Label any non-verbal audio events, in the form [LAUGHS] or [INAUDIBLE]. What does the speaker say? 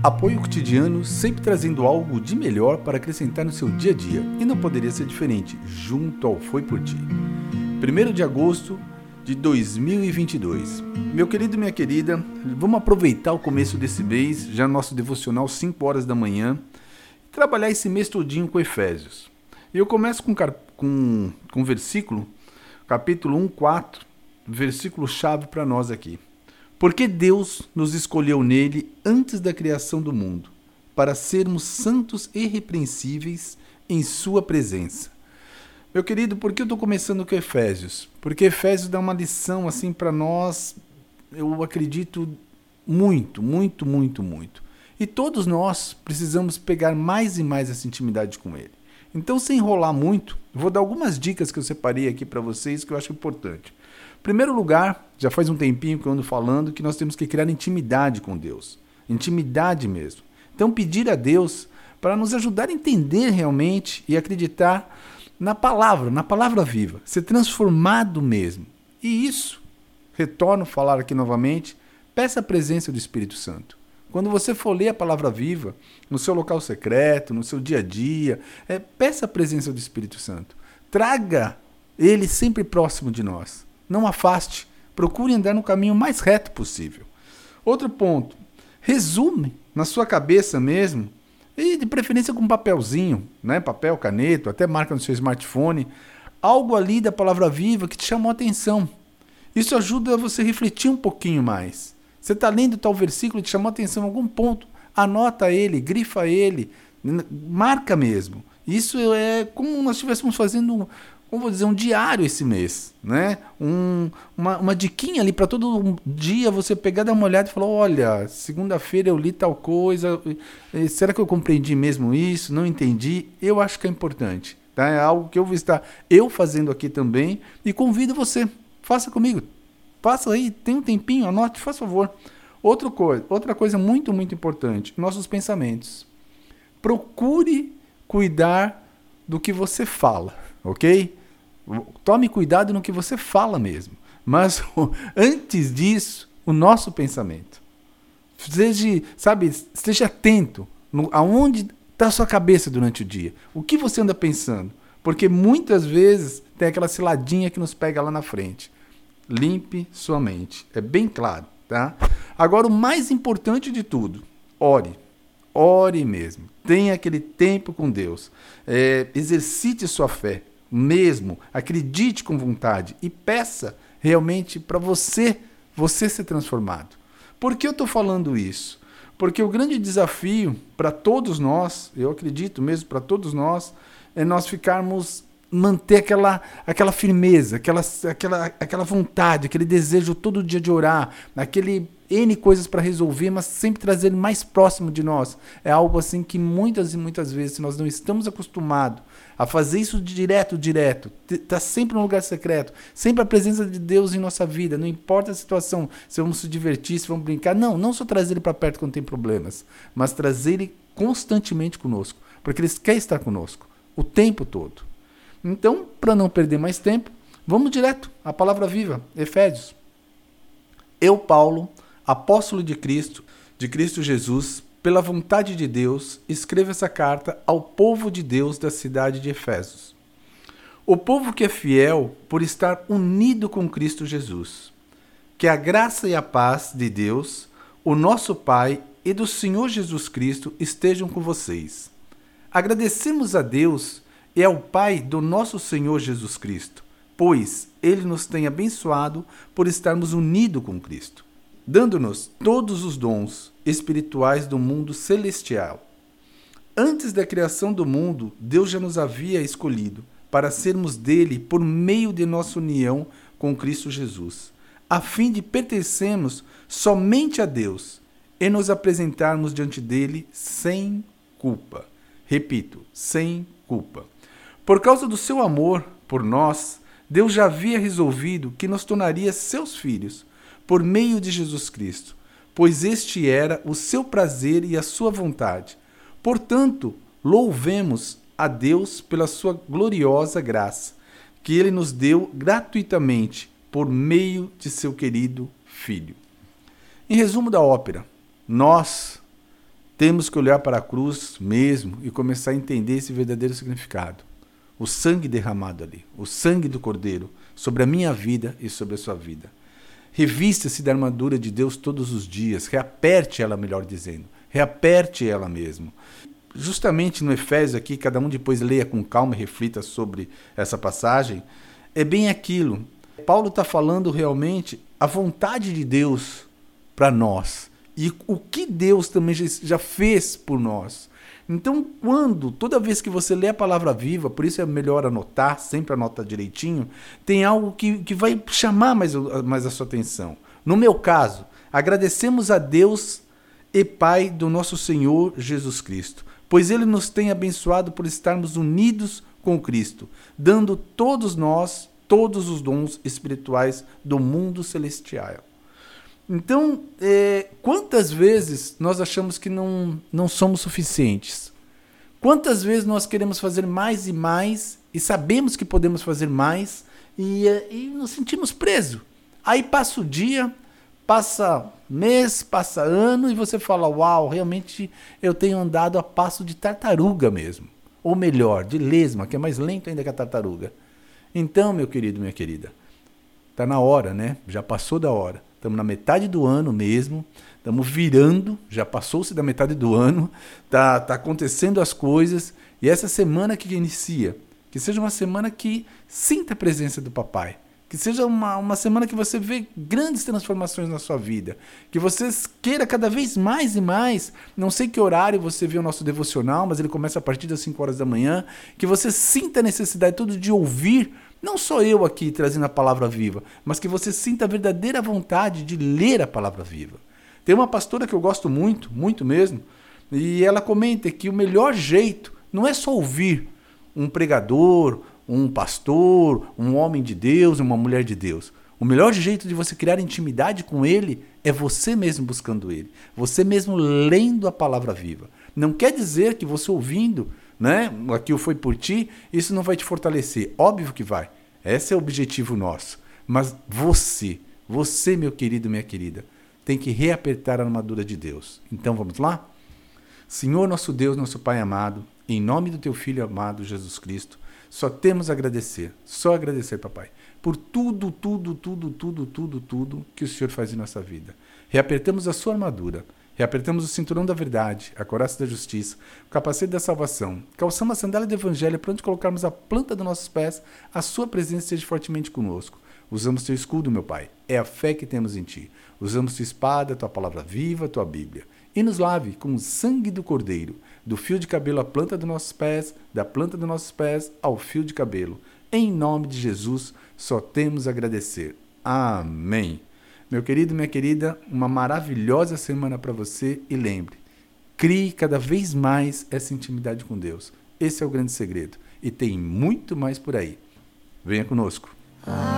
Apoio cotidiano sempre trazendo algo de melhor para acrescentar no seu dia a dia. E não poderia ser diferente, junto ao Foi Por Ti. 1 de agosto de 2022. Meu querido e minha querida, vamos aproveitar o começo desse mês, já nosso devocional 5 horas da manhã, e trabalhar esse mês todinho com Efésios. E eu começo com, com, com versículo, capítulo 1, 4, versículo chave para nós aqui. Porque Deus nos escolheu nele antes da criação do mundo, para sermos santos e irrepreensíveis em Sua presença. Meu querido, por que eu estou começando com Efésios? Porque Efésios dá uma lição assim para nós, eu acredito muito, muito, muito, muito. E todos nós precisamos pegar mais e mais essa intimidade com Ele. Então, sem enrolar muito, vou dar algumas dicas que eu separei aqui para vocês que eu acho importante. Primeiro lugar, já faz um tempinho que eu ando falando que nós temos que criar intimidade com Deus. Intimidade mesmo. Então, pedir a Deus para nos ajudar a entender realmente e acreditar na palavra, na palavra viva, ser transformado mesmo. E isso, retorno a falar aqui novamente, peça a presença do Espírito Santo. Quando você for ler a palavra viva, no seu local secreto, no seu dia a dia, é, peça a presença do Espírito Santo. Traga ele sempre próximo de nós. Não afaste. Procure andar no caminho mais reto possível. Outro ponto. Resume na sua cabeça mesmo e de preferência com um papelzinho, né? papel, caneta, até marca no seu smartphone, algo ali da palavra viva que te chamou a atenção. Isso ajuda você a refletir um pouquinho mais. Você está lendo tal versículo, te chamou a atenção em algum ponto, anota ele, grifa ele, marca mesmo. Isso é como nós estivéssemos fazendo como vou dizer, um diário esse mês, né? Um, uma, uma diquinha ali para todo dia você pegar, dar uma olhada e falar, olha, segunda-feira eu li tal coisa, será que eu compreendi mesmo isso? Não entendi? Eu acho que é importante, tá? É algo que eu vou estar eu fazendo aqui também e convido você, faça comigo, faça aí, tem um tempinho, anote, faz favor. Outra coisa, outra coisa muito, muito importante, nossos pensamentos. Procure cuidar do que você fala, ok? Tome cuidado no que você fala mesmo. Mas [LAUGHS] antes disso, o nosso pensamento. Seja, sabe, esteja atento no, aonde está a sua cabeça durante o dia. O que você anda pensando? Porque muitas vezes tem aquela ciladinha que nos pega lá na frente. Limpe sua mente. É bem claro, tá? Agora, o mais importante de tudo, ore. Ore mesmo. Tenha aquele tempo com Deus. É, exercite sua fé mesmo, acredite com vontade e peça realmente para você, você ser transformado. Por que eu estou falando isso? Porque o grande desafio para todos nós, eu acredito mesmo para todos nós, é nós ficarmos manter aquela, aquela firmeza, aquela, aquela, aquela vontade, aquele desejo todo dia de orar, aquele N coisas para resolver, mas sempre trazer ele mais próximo de nós. É algo assim que muitas e muitas vezes nós não estamos acostumados a fazer isso direto, direto, tá sempre no lugar secreto, sempre a presença de Deus em nossa vida, não importa a situação, se vamos se divertir, se vamos brincar, não, não só trazer ele para perto quando tem problemas, mas trazer ele constantemente conosco, porque ele quer estar conosco o tempo todo. Então, para não perder mais tempo, vamos direto à palavra viva, Efésios. Eu, Paulo, apóstolo de Cristo, de Cristo Jesus, pela vontade de Deus, escrevo essa carta ao povo de Deus da cidade de Efésios. O povo que é fiel por estar unido com Cristo Jesus. Que a graça e a paz de Deus, o nosso Pai e do Senhor Jesus Cristo estejam com vocês. Agradecemos a Deus e ao Pai do nosso Senhor Jesus Cristo, pois ele nos tem abençoado por estarmos unidos com Cristo, dando-nos todos os dons espirituais do mundo celestial. Antes da criação do mundo, Deus já nos havia escolhido para sermos dele por meio de nossa união com Cristo Jesus, a fim de pertencermos somente a Deus e nos apresentarmos diante dele sem culpa. Repito, sem culpa. Por causa do seu amor por nós, Deus já havia resolvido que nos tornaria seus filhos por meio de Jesus Cristo, pois este era o seu prazer e a sua vontade. Portanto, louvemos a Deus pela sua gloriosa graça, que ele nos deu gratuitamente por meio de seu querido Filho. Em resumo da ópera, nós temos que olhar para a cruz mesmo e começar a entender esse verdadeiro significado. O sangue derramado ali, o sangue do Cordeiro, sobre a minha vida e sobre a sua vida. Revista-se da armadura de Deus todos os dias, reaperte ela, melhor dizendo, reaperte ela mesmo. Justamente no Efésio aqui, cada um depois leia com calma e reflita sobre essa passagem, é bem aquilo. Paulo está falando realmente a vontade de Deus para nós e o que Deus também já fez por nós. Então, quando, toda vez que você lê a palavra viva, por isso é melhor anotar, sempre anota direitinho, tem algo que, que vai chamar mais, mais a sua atenção. No meu caso, agradecemos a Deus e Pai do nosso Senhor Jesus Cristo, pois Ele nos tem abençoado por estarmos unidos com Cristo, dando todos nós todos os dons espirituais do mundo celestial. Então, é, quantas vezes nós achamos que não, não somos suficientes? Quantas vezes nós queremos fazer mais e mais e sabemos que podemos fazer mais e, é, e nos sentimos presos? Aí passa o dia, passa mês, passa ano e você fala: Uau, realmente eu tenho andado a passo de tartaruga mesmo. Ou melhor, de lesma, que é mais lento ainda que a tartaruga. Então, meu querido, minha querida, tá na hora, né? Já passou da hora Estamos na metade do ano mesmo, estamos virando, já passou-se da metade do ano, tá, tá acontecendo as coisas, e essa semana que inicia, que seja uma semana que sinta a presença do papai, que seja uma, uma semana que você vê grandes transformações na sua vida. Que você queira cada vez mais e mais. Não sei que horário você vê o nosso devocional, mas ele começa a partir das 5 horas da manhã. Que você sinta a necessidade todo de ouvir não sou eu aqui trazendo a palavra viva, mas que você sinta a verdadeira vontade de ler a palavra viva. Tem uma pastora que eu gosto muito, muito mesmo, e ela comenta que o melhor jeito não é só ouvir um pregador, um pastor, um homem de Deus, uma mulher de Deus. O melhor jeito de você criar intimidade com ele é você mesmo buscando ele, você mesmo lendo a palavra viva. Não quer dizer que você ouvindo né? Aquilo foi por ti, isso não vai te fortalecer. Óbvio que vai. Esse é o objetivo nosso. Mas você, você, meu querido, minha querida, tem que reapertar a armadura de Deus. Então vamos lá? Senhor nosso Deus, nosso Pai amado, em nome do teu filho amado Jesus Cristo, só temos a agradecer, só agradecer, papai, por tudo, tudo, tudo, tudo, tudo, tudo que o Senhor faz em nossa vida. Reapertamos a sua armadura Reapertamos o cinturão da verdade, a coraça da justiça, o capacete da salvação. Calçamos a sandália do evangelho para onde colocarmos a planta dos nossos pés, a sua presença esteja fortemente conosco. Usamos teu escudo, meu Pai. É a fé que temos em ti. Usamos tua espada, tua palavra viva, tua Bíblia. E nos lave com o sangue do Cordeiro, do fio de cabelo à planta dos nossos pés, da planta dos nossos pés ao fio de cabelo. Em nome de Jesus, só temos a agradecer. Amém. Meu querido, minha querida, uma maravilhosa semana para você e lembre, crie cada vez mais essa intimidade com Deus. Esse é o grande segredo e tem muito mais por aí. Venha conosco. Ah.